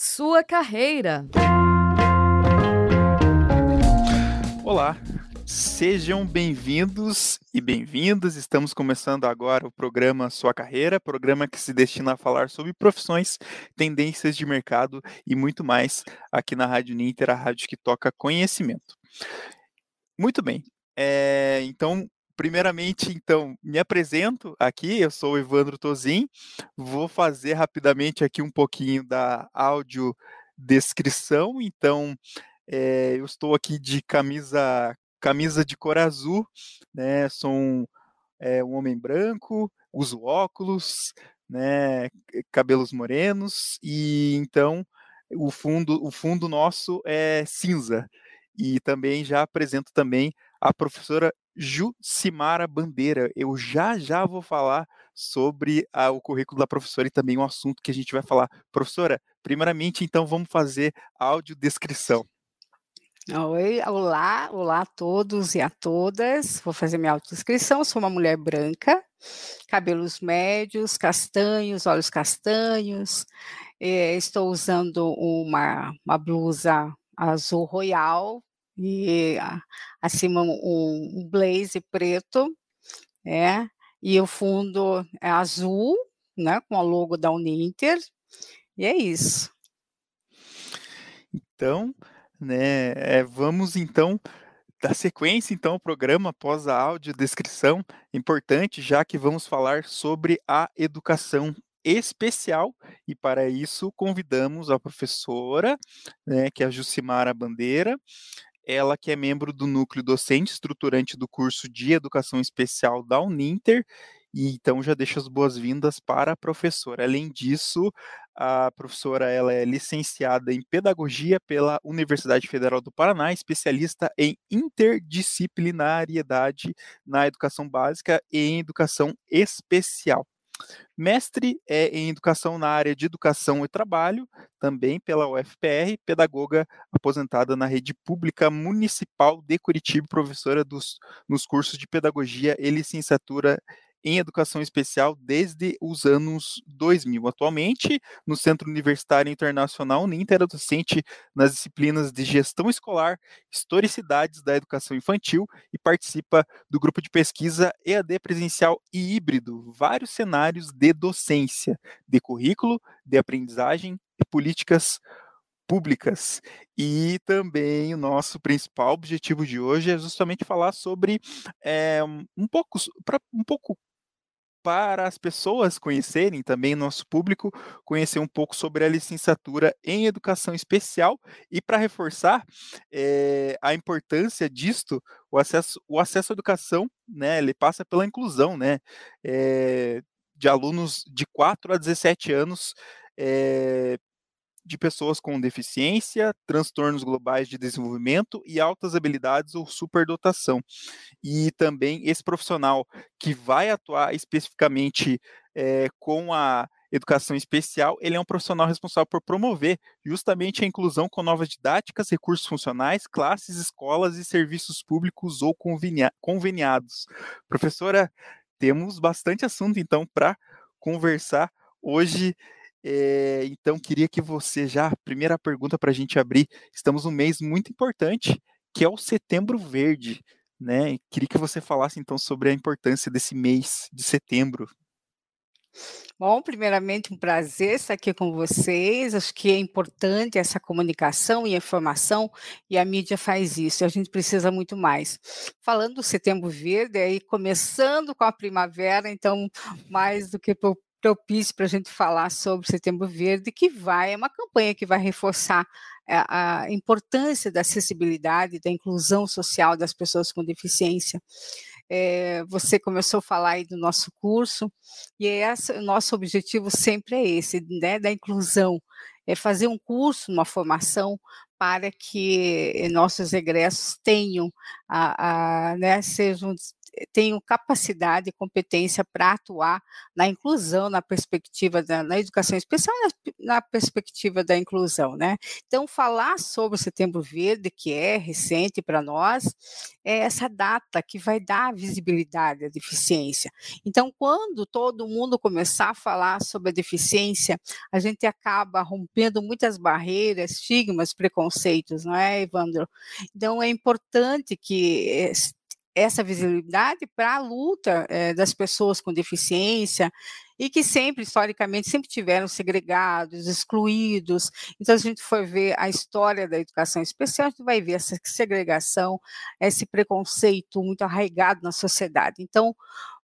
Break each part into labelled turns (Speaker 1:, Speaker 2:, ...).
Speaker 1: Sua carreira.
Speaker 2: Olá, sejam bem-vindos e bem-vindas. Estamos começando agora o programa Sua Carreira, programa que se destina a falar sobre profissões, tendências de mercado e muito mais aqui na Rádio Ninter, a rádio que toca conhecimento. Muito bem. É, então, primeiramente, então, me apresento aqui, eu sou o Evandro Tozin, vou fazer rapidamente aqui um pouquinho da áudio descrição, então, é, eu estou aqui de camisa, camisa de cor azul, né, sou um, é, um homem branco, uso óculos, né, cabelos morenos, e então, o fundo, o fundo nosso é cinza, e também já apresento também a professora Jucimara Bandeira. Eu já já vou falar sobre a, o currículo da professora e também um assunto que a gente vai falar. Professora, primeiramente, então, vamos fazer audiodescrição.
Speaker 3: Oi, olá, olá a todos e a todas. Vou fazer minha autodescrição. Sou uma mulher branca, cabelos médios, castanhos, olhos castanhos. Eh, estou usando uma, uma blusa azul royal, e acima um, blazer preto, é, e o fundo é azul, né, com o logo da Uninter, e é isso.
Speaker 2: Então, né, é, vamos então dar sequência então ao programa após a audiodescrição, importante já que vamos falar sobre a educação especial e para isso convidamos a professora, né, que é a Jucimara Bandeira, ela que é membro do núcleo docente estruturante do curso de Educação Especial da Uninter, e então já deixo as boas-vindas para a professora. Além disso, a professora ela é licenciada em Pedagogia pela Universidade Federal do Paraná, especialista em interdisciplinariedade na educação básica e em educação especial. Mestre é em Educação na área de Educação e Trabalho, também pela UFPR, pedagoga aposentada na rede pública municipal de Curitiba, professora dos, nos cursos de Pedagogia e Licenciatura em educação especial desde os anos 2000. Atualmente, no Centro Universitário Internacional Uninter, é docente nas disciplinas de gestão escolar, historicidades da educação infantil e participa do grupo de pesquisa EAD presencial e híbrido, vários cenários de docência, de currículo, de aprendizagem e políticas públicas. E também o nosso principal objetivo de hoje é justamente falar sobre é, um pouco, pra, um pouco para as pessoas conhecerem, também nosso público, conhecer um pouco sobre a licenciatura em educação especial e para reforçar é, a importância disto, o acesso, o acesso à educação, né, ele passa pela inclusão, né, é, de alunos de 4 a 17 anos, é, de pessoas com deficiência, transtornos globais de desenvolvimento e altas habilidades ou superdotação. E também esse profissional que vai atuar especificamente é, com a educação especial, ele é um profissional responsável por promover justamente a inclusão com novas didáticas, recursos funcionais, classes, escolas e serviços públicos ou conveniados. Professora, temos bastante assunto então para conversar hoje é, então, queria que você já, primeira pergunta para a gente abrir, estamos num mês muito importante, que é o Setembro Verde, né? Queria que você falasse então sobre a importância desse mês de setembro.
Speaker 3: Bom, primeiramente, um prazer estar aqui com vocês. Acho que é importante essa comunicação e informação, e a mídia faz isso, e a gente precisa muito mais. Falando do Setembro Verde, aí começando com a primavera, então, mais do que propício para a gente falar sobre Setembro Verde, que vai, é uma campanha que vai reforçar a, a importância da acessibilidade, da inclusão social das pessoas com deficiência. É, você começou a falar aí do nosso curso, e é o nosso objetivo sempre é esse, né, da inclusão, é fazer um curso, uma formação para que nossos egressos tenham, a, a né, sejam tenham capacidade e competência para atuar na inclusão, na perspectiva da na educação especial, na, na, perspectiva da inclusão, né? Então, falar sobre o Setembro Verde, que é recente para nós, é essa data que vai dar visibilidade à deficiência. Então, quando todo mundo começar a falar sobre a deficiência, a gente acaba rompendo muitas barreiras, estigmas, preconceitos, não é, Evandro? Então, é importante que essa visibilidade para a luta é, das pessoas com deficiência e que sempre, historicamente, sempre tiveram segregados, excluídos. Então, a gente for ver a história da educação especial, a gente vai ver essa segregação, esse preconceito muito arraigado na sociedade. Então,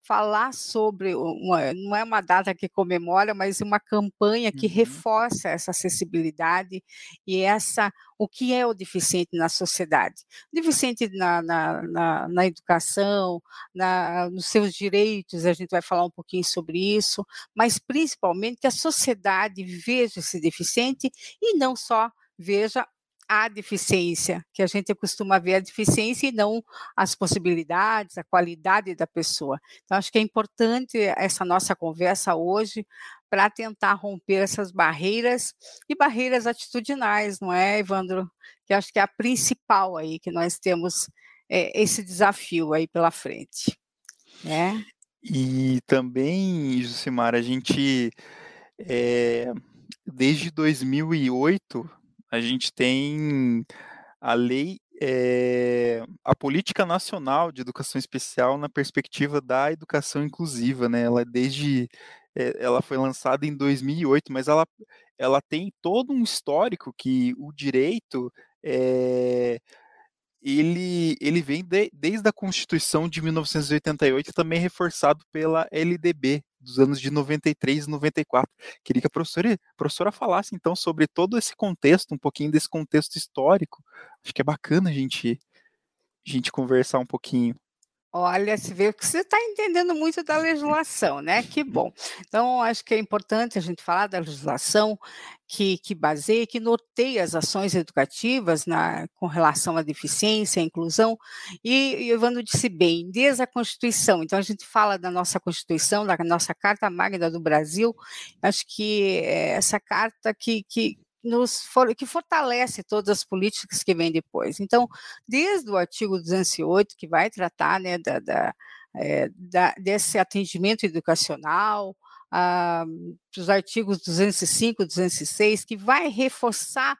Speaker 3: falar sobre uma, não é uma data que comemora, mas uma campanha que uhum. reforça essa acessibilidade e essa o que é o deficiente na sociedade. Deficiente na, na, na, na educação, na, nos seus direitos, a gente vai falar um pouquinho sobre isso, mas principalmente que a sociedade veja esse deficiente e não só veja a deficiência, que a gente costuma ver a deficiência e não as possibilidades, a qualidade da pessoa. Então, acho que é importante essa nossa conversa hoje para tentar romper essas barreiras e barreiras atitudinais, não é, Evandro? Que acho que é a principal aí que nós temos é, esse desafio aí pela frente. Né?
Speaker 2: E também, Jusimar, a gente, é, desde 2008, a gente tem a lei, é, a política nacional de educação especial na perspectiva da educação inclusiva, né? Ela desde é, ela foi lançada em 2008, mas ela, ela tem todo um histórico que o direito é, ele, ele vem de, desde a Constituição de 1988, também reforçado pela LDB, dos anos de 93 e 94. Queria que a professora, a professora falasse, então, sobre todo esse contexto, um pouquinho desse contexto histórico. Acho que é bacana a gente, a gente conversar um pouquinho.
Speaker 3: Olha, se vê que você está entendendo muito da legislação, né? Que bom. Então, acho que é importante a gente falar da legislação que, que baseia, que norteia as ações educativas na, com relação à deficiência, à inclusão, e, e o Evandro disse bem, desde a Constituição, então a gente fala da nossa Constituição, da nossa Carta Magna do Brasil, acho que é essa carta que, que, nos que fortalece todas as políticas que vêm depois. Então, desde o artigo 208, que vai tratar né, da, da, é, da desse atendimento educacional, ah, os artigos 205, 206, que vai reforçar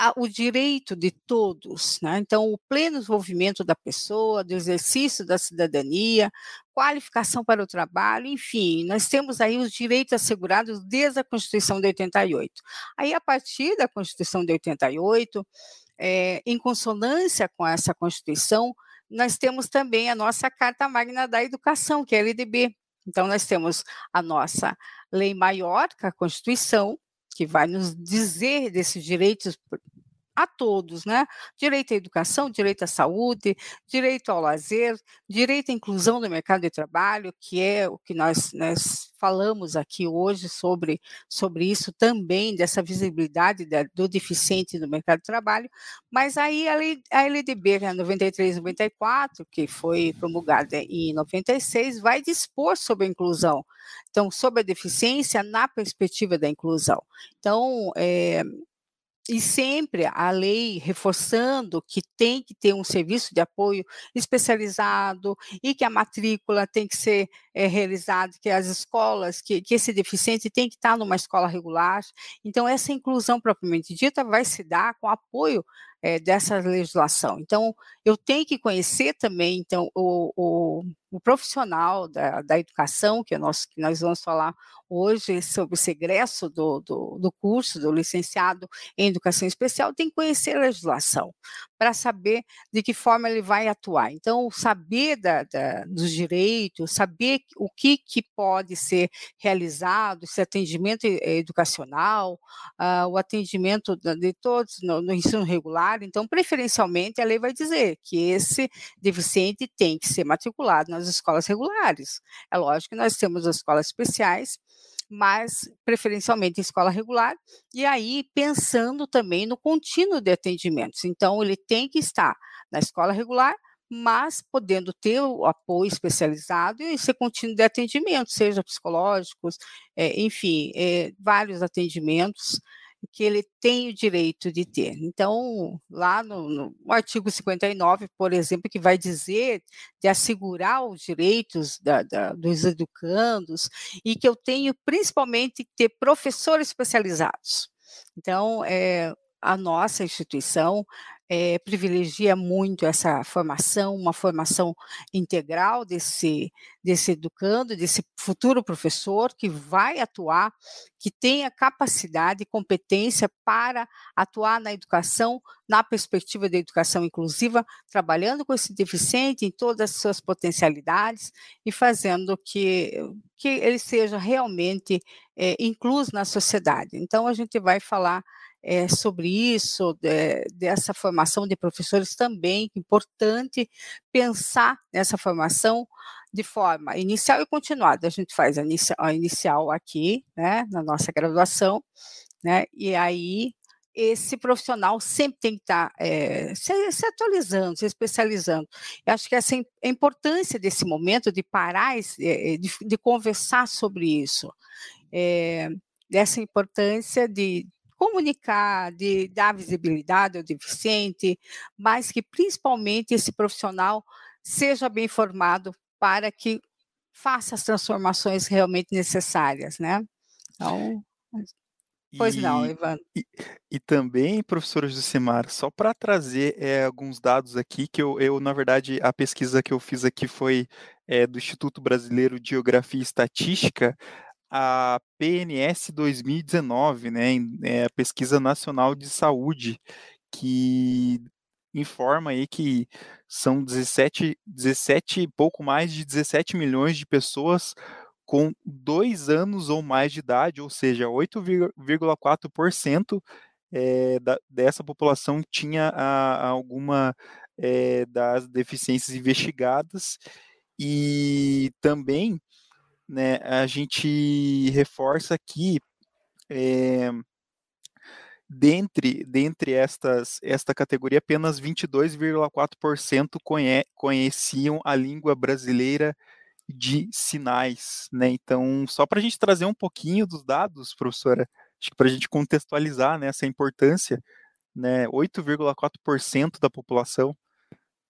Speaker 3: a, o direito de todos, né? então o pleno desenvolvimento da pessoa, do exercício da cidadania, qualificação para o trabalho, enfim, nós temos aí os direitos assegurados desde a Constituição de 88. Aí, a partir da Constituição de 88, é, em consonância com essa Constituição, nós temos também a nossa Carta Magna da Educação, que é a LDB. Então, nós temos a nossa lei maior, que é a Constituição, que vai nos dizer desses direitos a todos, né? Direito à educação, direito à saúde, direito ao lazer, direito à inclusão no mercado de trabalho, que é o que nós, nós falamos aqui hoje sobre, sobre isso também, dessa visibilidade da, do deficiente no mercado de trabalho, mas aí a, lei, a LDB, né, 93 94, que foi promulgada em 96, vai dispor sobre a inclusão, então, sobre a deficiência na perspectiva da inclusão. Então, é, e sempre a lei reforçando que tem que ter um serviço de apoio especializado e que a matrícula tem que ser é, realizada, que as escolas, que, que esse deficiente tem que estar numa escola regular. Então, essa inclusão propriamente dita vai se dar com apoio é, dessa legislação. Então, eu tenho que conhecer também então, o, o, o profissional da, da, educação, que, é nosso, que nós vamos falar hoje sobre o segresso do, do, do, curso, do licenciado em educação especial, tem que conhecer a legislação para saber de que forma ele vai atuar. Então, saber da, da, dos direitos, saber o que, que pode ser realizado, esse atendimento educacional, uh, o atendimento de todos no, no ensino regular. Então, preferencialmente, a lei vai dizer que esse deficiente tem que ser matriculado nas escolas regulares. É lógico que nós temos as escolas especiais, mas preferencialmente em escola regular, e aí pensando também no contínuo de atendimentos. Então, ele tem que estar na escola regular, mas podendo ter o apoio especializado e ser contínuo de atendimento, seja psicológicos, é, enfim, é, vários atendimentos que ele tem o direito de ter. Então, lá no, no, artigo 59, por exemplo, que vai dizer de assegurar os direitos da, da, dos educandos e que eu tenho principalmente que ter professores especializados. Então, é, a nossa instituição é, privilegia muito essa formação, uma formação integral desse, desse educando, desse futuro professor que vai atuar, que tenha capacidade e competência para atuar na educação, na perspectiva da educação inclusiva, trabalhando com esse deficiente em todas as suas potencialidades e fazendo que, que ele seja realmente é, incluso na sociedade. Então, a gente vai falar é, sobre isso, de, dessa formação de professores também, importante pensar nessa formação de forma inicial e continuada. A gente faz a, inicia, a inicial aqui, né, na nossa graduação, né, e aí esse profissional sempre tem que estar é, se, se, atualizando, se especializando. Eu acho que essa a importância desse momento de parar, é, de, de conversar sobre isso, é, dessa importância de, comunicar, de dar visibilidade ao deficiente, mas que principalmente esse profissional seja bem formado para que faça as transformações realmente necessárias, né? Então, pois e, não, Ivan.
Speaker 2: E, e, também, professora Josemar, só para trazer é, alguns dados aqui, que eu, eu, na verdade, a pesquisa que eu fiz aqui foi é, do Instituto Brasileiro de Geografia e Estatística, a PNS 2019, né, é a Pesquisa Nacional de Saúde, que informa aí que são 17, 17, pouco mais de 17 milhões de pessoas com dois anos ou mais de idade, ou seja, 8,4% é, da, dessa população tinha a, a alguma é, das deficiências investigadas. E também né, a gente reforça aqui é, dentre, dentre estas, esta categoria, apenas 22,4% conhe, conheciam a língua brasileira de sinais, né? Então, só para a gente trazer um pouquinho dos dados, professora, acho que para a gente contextualizar né, essa importância, né? 8,4% da população.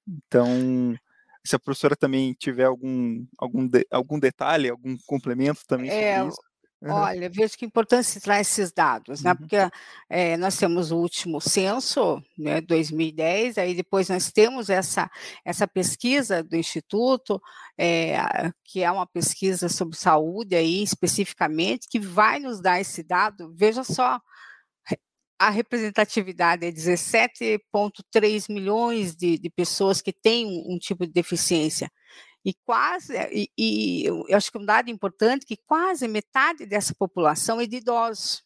Speaker 2: Então, se a professora também tiver algum, algum, de, algum detalhe, algum complemento também sobre é, isso.
Speaker 3: Uhum. Olha, vejo que importante se traz esses dados, né? Uhum. Porque é, nós temos o último censo, né, 2010, aí depois nós temos essa, essa pesquisa do Instituto, é, que é uma pesquisa sobre saúde aí especificamente, que vai nos dar esse dado. Veja só, a representatividade é 17,3 milhões de, de, pessoas que têm um, um, tipo de deficiência. E quase, e, e, eu acho que um dado importante que quase metade dessa população é de idosos.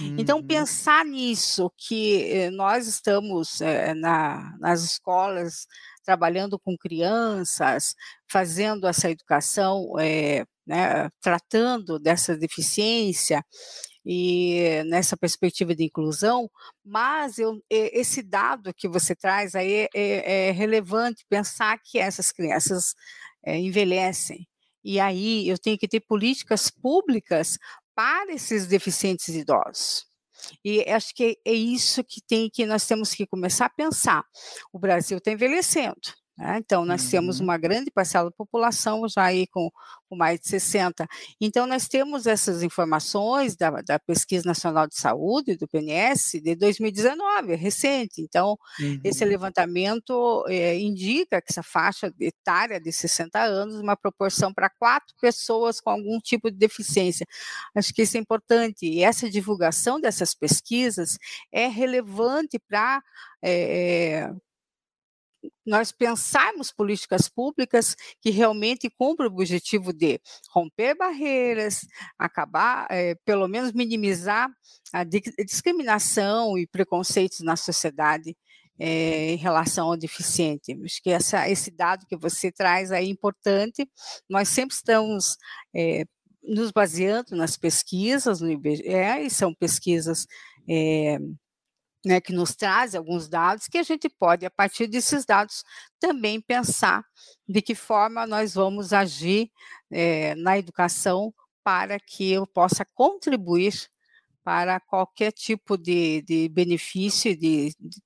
Speaker 3: Então, uhum. Então, pensar nisso, que eh, nós estamos eh, na, nas escolas trabalhando com crianças, fazendo essa educação, eh, né, tratando dessa deficiência, e nessa perspectiva de inclusão, mas eu, esse dado que você traz aí é, é relevante pensar que essas crianças é, envelhecem. E aí eu tenho que ter políticas públicas para esses deficientes idosos. E acho que é isso que tem que nós temos que começar a pensar. O Brasil está envelhecendo. Né? Então, nós uhum. temos uma grande parcela da população já aí com, com, mais de 60. Então, nós temos essas informações da, da, Pesquisa Nacional de Saúde, do PNS, de 2019, é recente. Então, uhum. esse levantamento é, indica que essa faixa etária de 60 anos, uma proporção para quatro pessoas com algum tipo de deficiência. Acho que isso é importante. E essa divulgação dessas pesquisas é relevante para é, nós pensarmos políticas públicas que realmente cumpram o objetivo de romper barreiras, acabar, é, pelo menos minimizar a discriminação e preconceitos na sociedade é, em relação ao deficiente. Acho que essa, esse dado que você traz aí é importante. Nós sempre estamos é, nos baseando nas pesquisas no IBGE, e são pesquisas né, que nos traz alguns dados que a gente pode, a partir desses dados, também pensar de que forma nós vamos agir é, na educação para que eu possa contribuir para qualquer tipo de, de benefício, de, de,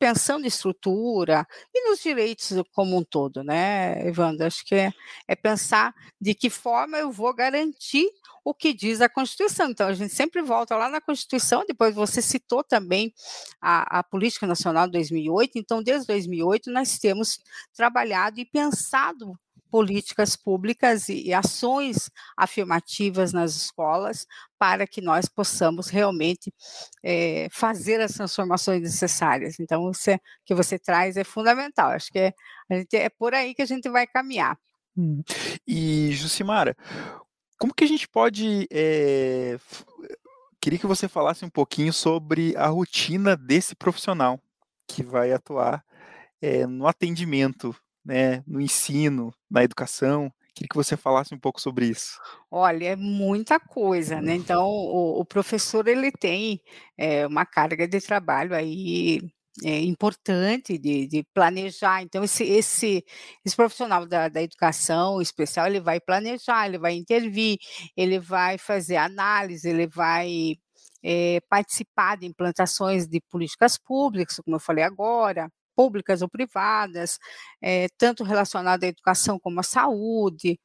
Speaker 3: pensando em estrutura e nos direitos como um todo, né, Evandro? Acho que é, é pensar de que forma eu vou garantir o que diz a Constituição. Então, a gente sempre volta lá na Constituição, depois você citou também a, a Política Nacional de 2008, então, desde 2008, nós temos trabalhado e pensado políticas públicas e, e, ações afirmativas nas escolas para que nós possamos realmente é, fazer as transformações necessárias. Então, é, que você traz é fundamental. Acho que é, gente, é por aí que a gente vai caminhar.
Speaker 2: Hum. E, Jucimara, como que a gente pode. É... Queria que você falasse um pouquinho sobre a rotina desse profissional que vai atuar é, no atendimento, né, no ensino, na educação. Queria que você falasse um pouco sobre isso.
Speaker 3: Olha, é muita coisa, né? Então, o, o professor ele tem é, uma carga de trabalho aí é, importante de, de, planejar. Então, esse, esse, esse profissional da, da, educação especial, ele vai planejar, ele vai intervir, ele vai fazer análise, ele vai é, participar de implantações de políticas públicas, como eu falei agora, públicas ou privadas, é, tanto relacionada à educação como à saúde.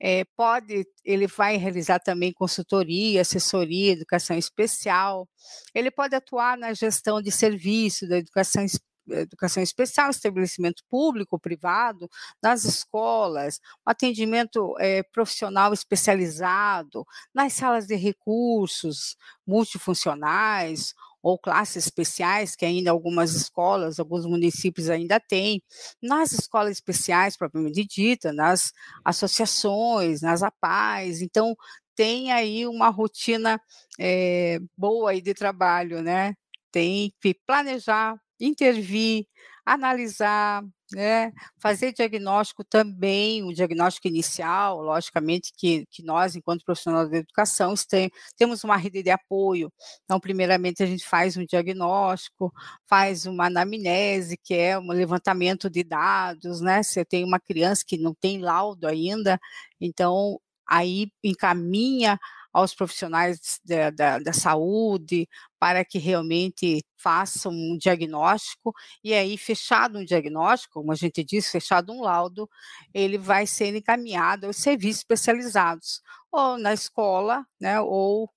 Speaker 3: É, pode, ele vai realizar também consultoria, assessoria, educação especial. Ele pode atuar na gestão de serviço da educação educação especial, estabelecimento público, privado, nas escolas, atendimento é, profissional especializado, nas salas de recursos multifuncionais, ou classes especiais, que ainda algumas escolas, alguns municípios ainda têm, nas escolas especiais propriamente dita, nas associações, nas APAES, então tem aí uma rotina é, boa aí de trabalho, né? Tem que planejar, intervir, analisar, né, fazer diagnóstico também, o diagnóstico inicial, logicamente que, que nós, enquanto profissionais da educação, tem, temos uma rede de apoio. Então, primeiramente, a gente faz um diagnóstico, faz uma anamnese, que é um levantamento de dados, né? Se tenho uma criança que não tem laudo ainda, então aí encaminha aos profissionais da, da, da, saúde para que realmente façam um diagnóstico e aí fechado um diagnóstico, como a gente disse, fechado um laudo, ele vai ser encaminhado aos serviços especializados, ou na escola, né, ou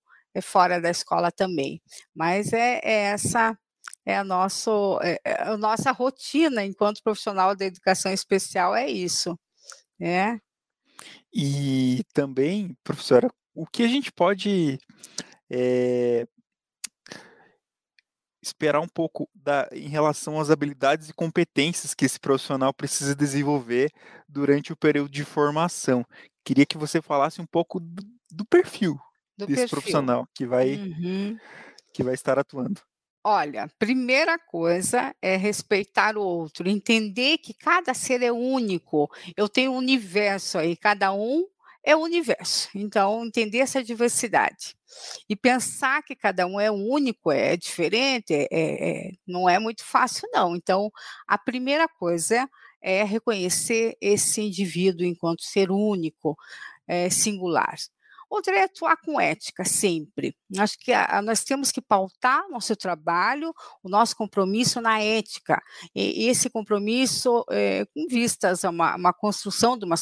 Speaker 3: fora da escola também. Mas é, é essa é a, nosso, é, é a nossa rotina enquanto profissional da educação especial é isso, né?
Speaker 2: E também, professora, o que a gente pode é, esperar um pouco da, em relação às habilidades e competências que esse profissional precisa desenvolver durante o período de formação. Queria que você falasse um pouco do, do perfil do desse perfil. profissional que vai, uhum. que vai estar atuando.
Speaker 3: Olha, primeira coisa é respeitar o outro, entender que cada ser é único. Eu tenho um universo aí, cada um é o universo. Então, entender essa diversidade e pensar que cada um é único, é diferente, é, é, não é muito fácil, não. Então, a primeira coisa é reconhecer esse indivíduo enquanto ser único, é, singular. Outra é atuar com ética, sempre. Acho que a, nós temos que pautar nosso trabalho, o nosso compromisso na ética. E, esse compromisso é, com vistas a uma, uma, construção de uma,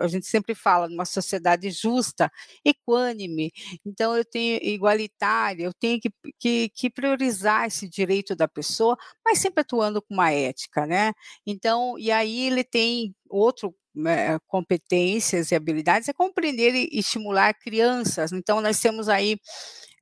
Speaker 3: a gente sempre fala, de uma sociedade justa, equânime. Então, eu tenho igualitária, eu tenho que, que, que priorizar esse direito da pessoa, mas sempre atuando com uma ética, né? Então, e aí ele tem outro né, competências e habilidades é compreender e estimular crianças. Então, nós temos aí,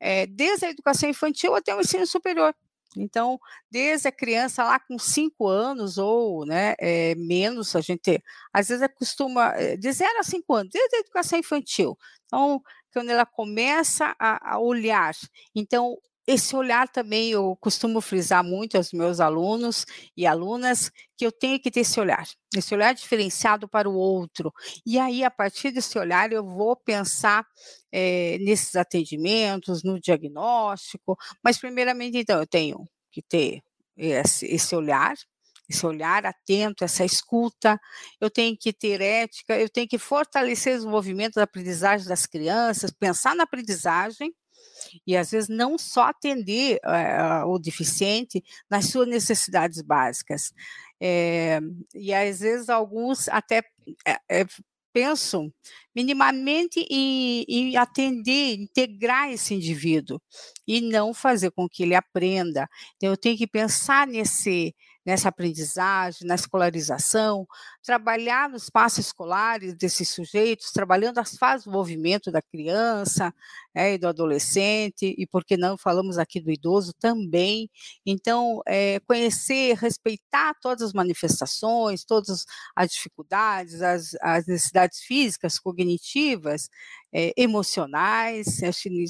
Speaker 3: é, desde a educação infantil até o ensino superior. Então, desde a criança lá com cinco anos ou né, é, menos, a gente às vezes acostuma, eh, de zero a cinco anos, desde a educação infantil. Então, quando ela começa a, a olhar, então esse olhar também eu costumo frisar muito aos meus alunos e alunas que eu tenho que ter esse olhar, esse olhar diferenciado para o outro. E aí, a partir desse olhar, eu vou pensar é, nesses atendimentos, no diagnóstico. Mas, primeiramente, então, eu tenho que ter esse, esse olhar, esse olhar atento, essa escuta, eu tenho que ter ética, eu tenho que fortalecer o desenvolvimento da aprendizagem das crianças, pensar na aprendizagem, e às vezes não só atender uh, o deficiente nas suas necessidades básicas. É, e às vezes alguns até é, pensam minimamente em, em, atender, integrar esse indivíduo e não fazer com que ele aprenda. Então, eu tenho que pensar nesse, nessa aprendizagem, na escolarização, trabalhar nos passos escolares desses sujeitos, trabalhando as fases do movimento da criança é, e do adolescente, e por que não falamos aqui do idoso também. Então, é, conhecer, respeitar todas as manifestações, todas as dificuldades, as, as necessidades físicas, cognitivas, é, emocionais, acho que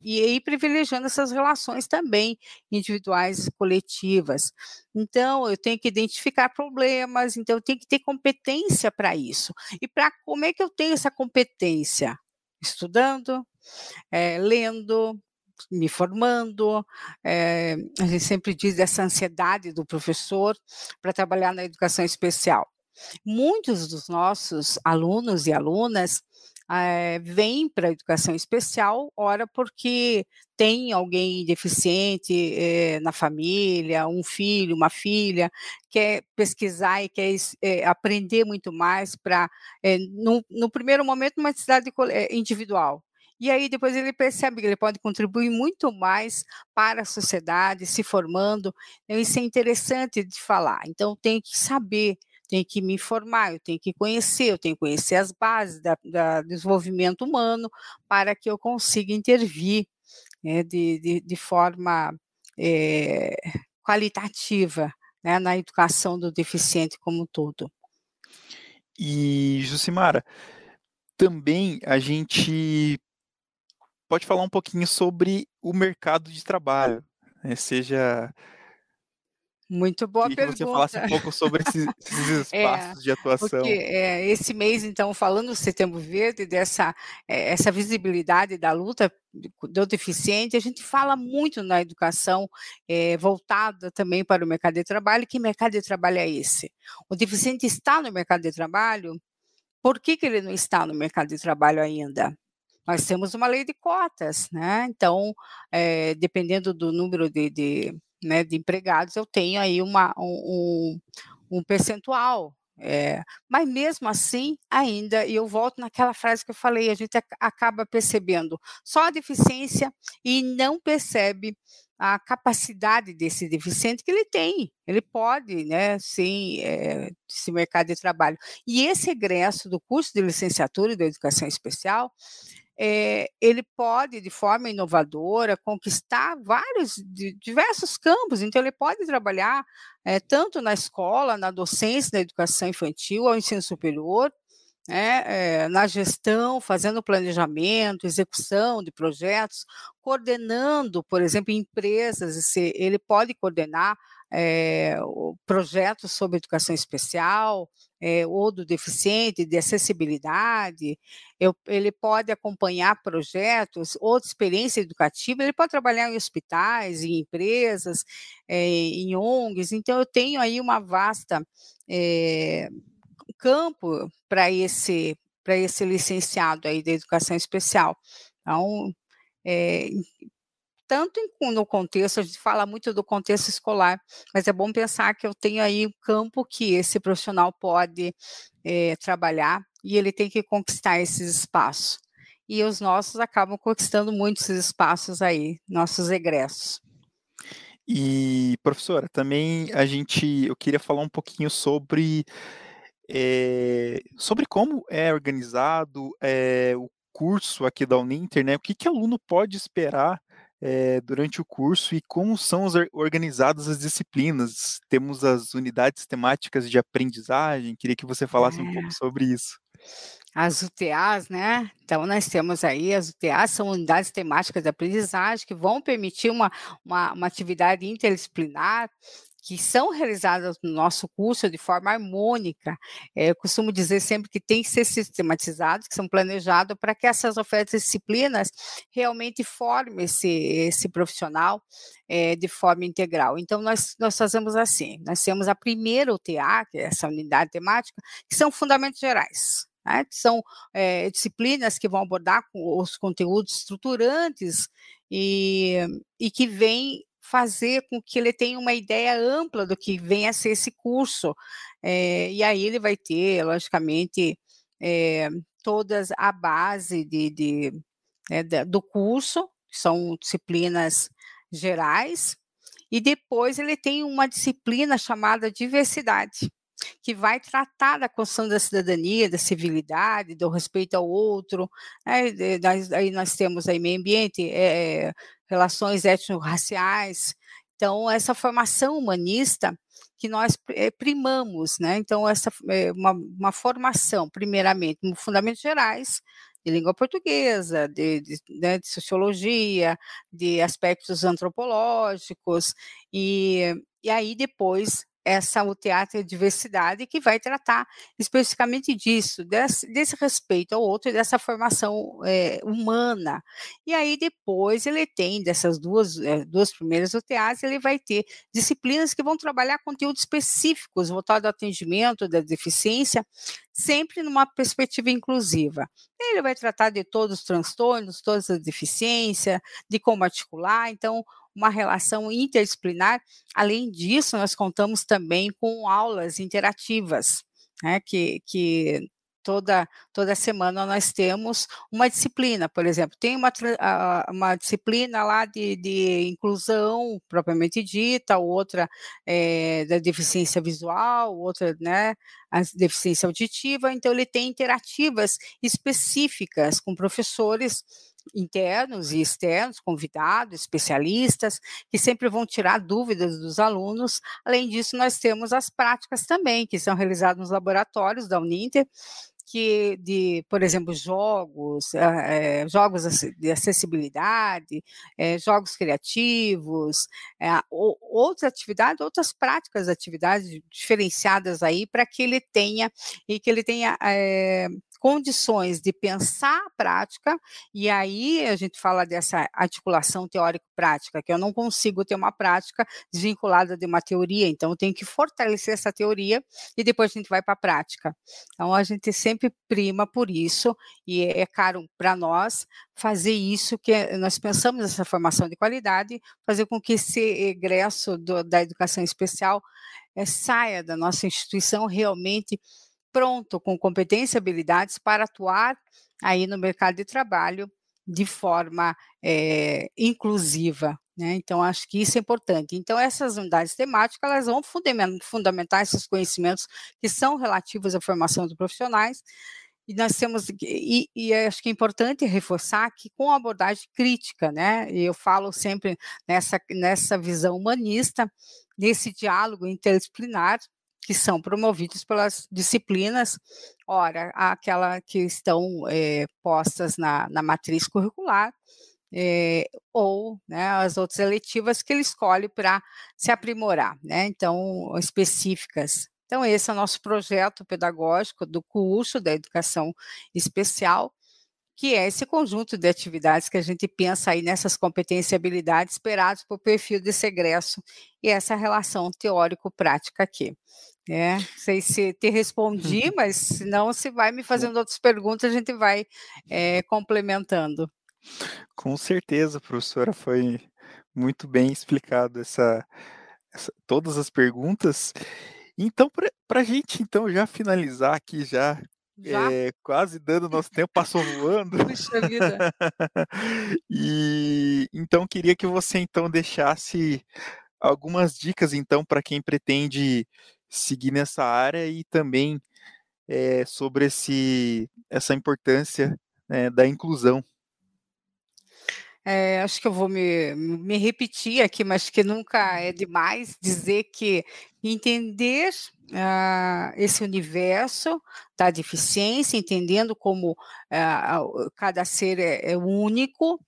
Speaker 3: e aí privilegiando essas relações também individuais e coletivas. Então, eu tenho que identificar problemas, então eu tenho que ter competência para isso. E para como é que eu tenho essa competência? Estudando, é, lendo, me formando, é, a gente sempre diz dessa ansiedade do professor para trabalhar na educação especial. Muitos dos nossos alunos e alunas é, vem para a educação especial, ora porque tem alguém deficiente é, na família, um filho, uma filha, quer pesquisar e quer é, aprender muito mais para, no, no, primeiro momento, uma necessidade individual. E aí depois ele percebe que ele pode contribuir muito mais para a sociedade, se formando. Então, isso é interessante de falar. Então, tem que saber tenho que me informar, eu tenho que conhecer, eu tenho que conhecer as bases do desenvolvimento humano para que eu consiga intervir né, de, de, de, forma é, qualitativa né, na educação do deficiente como um todo.
Speaker 2: E, Jucimara, também a gente pode falar um pouquinho sobre o mercado de trabalho, né, seja
Speaker 3: muito boa
Speaker 2: Queria
Speaker 3: pergunta.
Speaker 2: que você falasse um pouco sobre esses, esses é, espaços é, de atuação.
Speaker 3: Porque é, esse mês, então, falando do Setembro Verde, dessa é, essa visibilidade da luta do deficiente, a gente fala muito na educação é, voltada também para o mercado de trabalho. Que mercado de trabalho é esse? O deficiente está no mercado de trabalho? Por que, que ele não está no mercado de trabalho ainda? Nós temos uma lei de cotas, né? Então, é, dependendo do número de, de né, de empregados, eu tenho aí uma, um, um percentual. É, mas mesmo assim, ainda, e eu volto naquela frase que eu falei, a gente acaba percebendo só a deficiência e não percebe a capacidade desse deficiente que ele tem. Ele pode, né, sim, é, esse mercado de trabalho. E esse egresso do curso de licenciatura e da educação especial, é, ele pode, de forma inovadora, conquistar vários, diversos campos. Então, ele pode trabalhar é, tanto na escola, na docência, na educação infantil, ao ensino superior, é, na gestão, fazendo planejamento, execução de projetos, coordenando, por exemplo, empresas, ele pode coordenar é, projetos sobre educação especial, é, ou do deficiente, de acessibilidade, eu, ele pode acompanhar projetos ou de experiência educativa, ele pode trabalhar em hospitais, em empresas, é, em ONGs, então eu tenho aí uma vasta campo para esse para esse licenciado aí da educação especial. Então, é, tanto no contexto, a gente fala muito do contexto escolar, mas é bom pensar que eu tenho aí um campo que esse profissional pode é, trabalhar e ele tem que conquistar esses espaços. E os nossos acabam conquistando muitos espaços aí, nossos egressos.
Speaker 2: E, professora, também a gente, eu queria falar um pouquinho sobre, é, sobre como é organizado é, o curso aqui da Uninter, né? O que, que aluno pode esperar é, durante o curso e como são organizadas as disciplinas. Temos as unidades temáticas de aprendizagem, queria que você falasse é. um pouco sobre isso.
Speaker 3: As UTAs, né? Então, nós temos aí, as UTAs são unidades temáticas de aprendizagem que vão permitir uma, uma, uma atividade interdisciplinar que são realizadas no nosso curso de forma harmônica. É, eu costumo dizer sempre que tem que ser sistematizados, que são planejados para que essas ofertas disciplinas realmente formem esse, esse profissional é, de forma integral. Então, nós, nós fazemos assim, nós temos a primeira UTA, que é essa unidade temática, que são fundamentos gerais. Né, são é, disciplinas que vão abordar os conteúdos estruturantes e, e que vêm fazer com que ele tenha uma ideia ampla do que vem a ser esse curso. É, e aí ele vai ter, logicamente, é, todas a base de, de né, do curso, são disciplinas gerais, e depois ele tem uma disciplina chamada diversidade, que vai tratar da construção da cidadania, da civilidade, do respeito ao outro. Né? Aí nós temos aí meio ambiente, é, relações étnico-raciais. Então, essa formação humanista que nós eh, primamos, né? Então, essa é uma, uma formação, primeiramente, no fundamentos gerais, de língua portuguesa, de, de, né, de, sociologia, de aspectos antropológicos, e, e aí depois essa de Diversidade, que vai tratar especificamente disso, desse, desse respeito ao outro e dessa formação é, humana. E aí depois ele tem, dessas duas, é, duas primeiras UTAs, ele vai ter disciplinas que vão trabalhar conteúdos específicos voltados ao atendimento da deficiência, sempre numa perspectiva inclusiva. Ele vai tratar de todos os transtornos, todas as deficiências, de como articular, então uma relação interdisciplinar. Além disso, nós contamos também com aulas interativas, né, que, que toda, toda semana nós temos uma disciplina, por exemplo, tem uma, uma disciplina lá de, de inclusão propriamente dita, outra é, da deficiência visual, outra, né, a deficiência auditiva, então ele tem interativas específicas com professores internos e externos, convidados, especialistas, que sempre vão tirar dúvidas dos alunos. Além disso, nós temos as práticas também, que são realizadas nos laboratórios da Uninter, que de, por exemplo, jogos, é, jogos de acessibilidade, é, jogos criativos, é, outras atividades, outras práticas, atividades diferenciadas aí para que ele tenha e que ele tenha condições de pensar a prática, e aí a gente fala dessa articulação teórico-prática, que eu não consigo ter uma prática desvinculada de uma teoria, então eu tenho que fortalecer essa teoria e depois a gente vai para a prática. Então a gente sempre prima por isso, e é caro para nós fazer isso, que nós pensamos nessa formação de qualidade, fazer com que esse egresso do, da educação especial é, saia da nossa instituição realmente pronto, com competência e habilidades para atuar aí no mercado de trabalho de forma é, inclusiva. Né? Então, acho que isso é importante. Então, essas unidades temáticas elas vão fundamentar esses conhecimentos que são relativos à formação dos profissionais, e nós temos, e, e, acho que é importante reforçar que com abordagem crítica, né? E eu falo sempre nessa, nessa visão humanista, nesse diálogo interdisciplinar, que são promovidos pelas disciplinas, ora, aquela que estão é, postas na, na matriz curricular, é, ou né, as outras eletivas que ele escolhe para se aprimorar, né, então, específicas. Então, esse é o nosso projeto pedagógico do curso da educação especial, que é esse conjunto de atividades que a gente pensa aí nessas competências e habilidades esperadas para o perfil desse egresso e essa relação teórico-prática aqui. É, sei se te respondi, uhum. mas se não, se vai me fazendo outras perguntas, a gente vai é, complementando.
Speaker 2: Com certeza, professora, foi muito bem explicado essa, essa todas as perguntas. Então, para a gente então já finalizar aqui já é, quase dando nosso tempo, passou voando. Puxa vida. e então queria que você então deixasse algumas dicas então para quem pretende seguir nessa área e também é, sobre esse, essa importância né, da inclusão.
Speaker 3: É, acho que eu vou me, me repetir aqui, mas que nunca é demais dizer que entender uh, esse universo da deficiência, entendendo como uh, cada ser é, é único,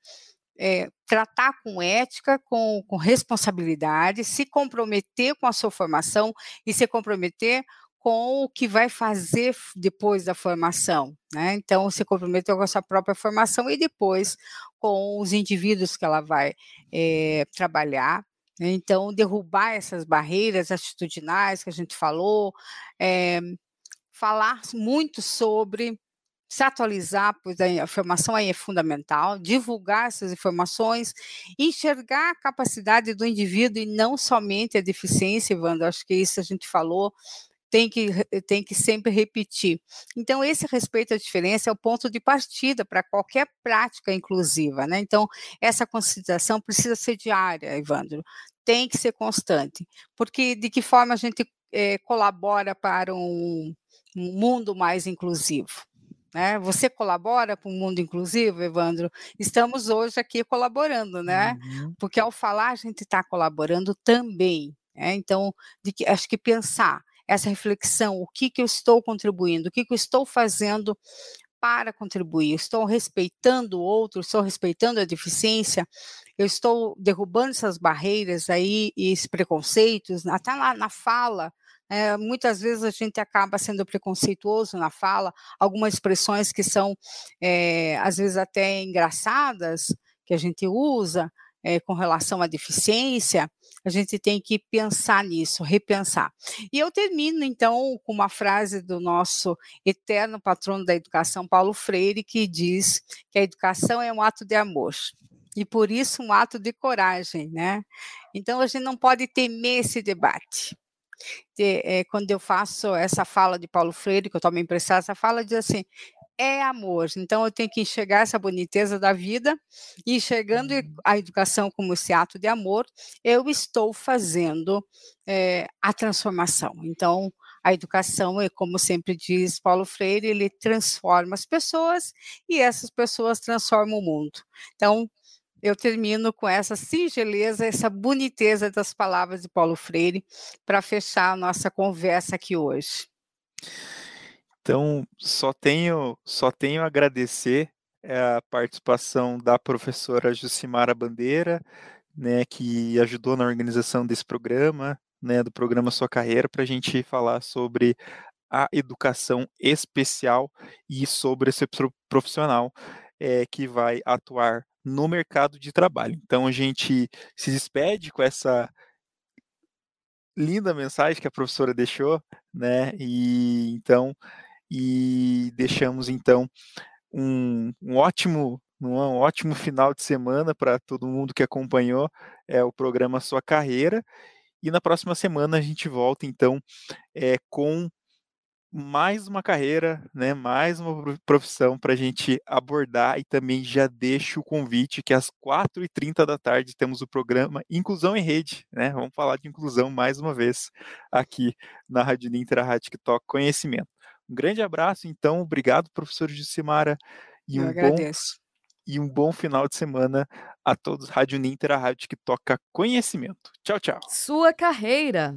Speaker 3: é, tratar com ética, com, com responsabilidade, se comprometer com a sua formação e se comprometer com o que vai fazer depois da formação, né? Então, se comprometeu com a sua própria formação e depois com os indivíduos que ela vai é, trabalhar. Né? Então, derrubar essas barreiras atitudinais que a gente falou, é, falar muito sobre se atualizar, pois a informação aí é fundamental, divulgar essas informações, enxergar a capacidade do indivíduo e não somente a deficiência, Evandro, acho que isso a gente falou, tem que, tem que sempre repetir. Então, esse respeito à diferença é o ponto de partida para qualquer prática inclusiva, né? Então, essa consideração precisa ser diária, Evandro, tem que ser constante, porque de que forma a gente é, colabora para um mundo mais inclusivo? Né? Você colabora com o mundo inclusivo, Evandro? Estamos hoje aqui colaborando, né? Uhum. Porque ao falar a gente está colaborando também. Né? Então, que, acho que pensar essa reflexão, o que, que eu estou contribuindo, o que, que eu estou fazendo para contribuir, estou respeitando o outro, estou respeitando a deficiência, eu estou derrubando essas barreiras aí e esses preconceitos, até lá na fala, é, muitas vezes a gente acaba sendo preconceituoso na fala, algumas expressões que são, é, às vezes, até engraçadas, que a gente usa é, com relação à deficiência, a gente tem que pensar nisso, repensar. E eu termino, então, com uma frase do nosso eterno patrono da educação, Paulo Freire, que diz que a educação é um ato de amor e por isso um ato de coragem, né? Então a gente não pode temer esse debate de, é, quando eu faço essa fala de Paulo Freire, que eu tomo emprestada, essa fala diz assim, é amor. Então eu tenho que enxergar essa boniteza da vida e enxergando uhum. a educação como esse ato de amor, eu estou fazendo é, a transformação. Então a educação, é como sempre diz Paulo Freire, ele transforma as pessoas e essas pessoas transformam o mundo. Então eu termino com essa singeleza, essa boniteza das palavras de Paulo Freire para fechar a nossa conversa aqui hoje.
Speaker 2: Então, só tenho, só tenho a agradecer eh, a participação da professora Jucimara Bandeira, né, que ajudou na organização desse programa, né, do programa Sua Carreira, para a gente falar sobre a educação especial e sobre esse profissional é, que vai atuar no mercado de trabalho. Então a gente se despede com essa linda mensagem que a professora deixou, né? E então e deixamos então um, um ótimo um ótimo final de semana para todo mundo que acompanhou é, o programa Sua Carreira. E na próxima semana a gente volta então é, com mais uma carreira, né, mais uma profissão para a gente abordar e também já deixo o convite que às 4h30 da tarde temos o programa Inclusão em Rede, né, vamos falar de inclusão mais uma vez aqui na Rádio Ninter, a Rádio que toca conhecimento. Um grande abraço, então, obrigado, professor Jucimara,
Speaker 3: e Eu um agradeço.
Speaker 2: bom e um bom final de semana a todos. Rádio Ninter, a rádio que toca conhecimento. Tchau, tchau.
Speaker 1: Sua carreira.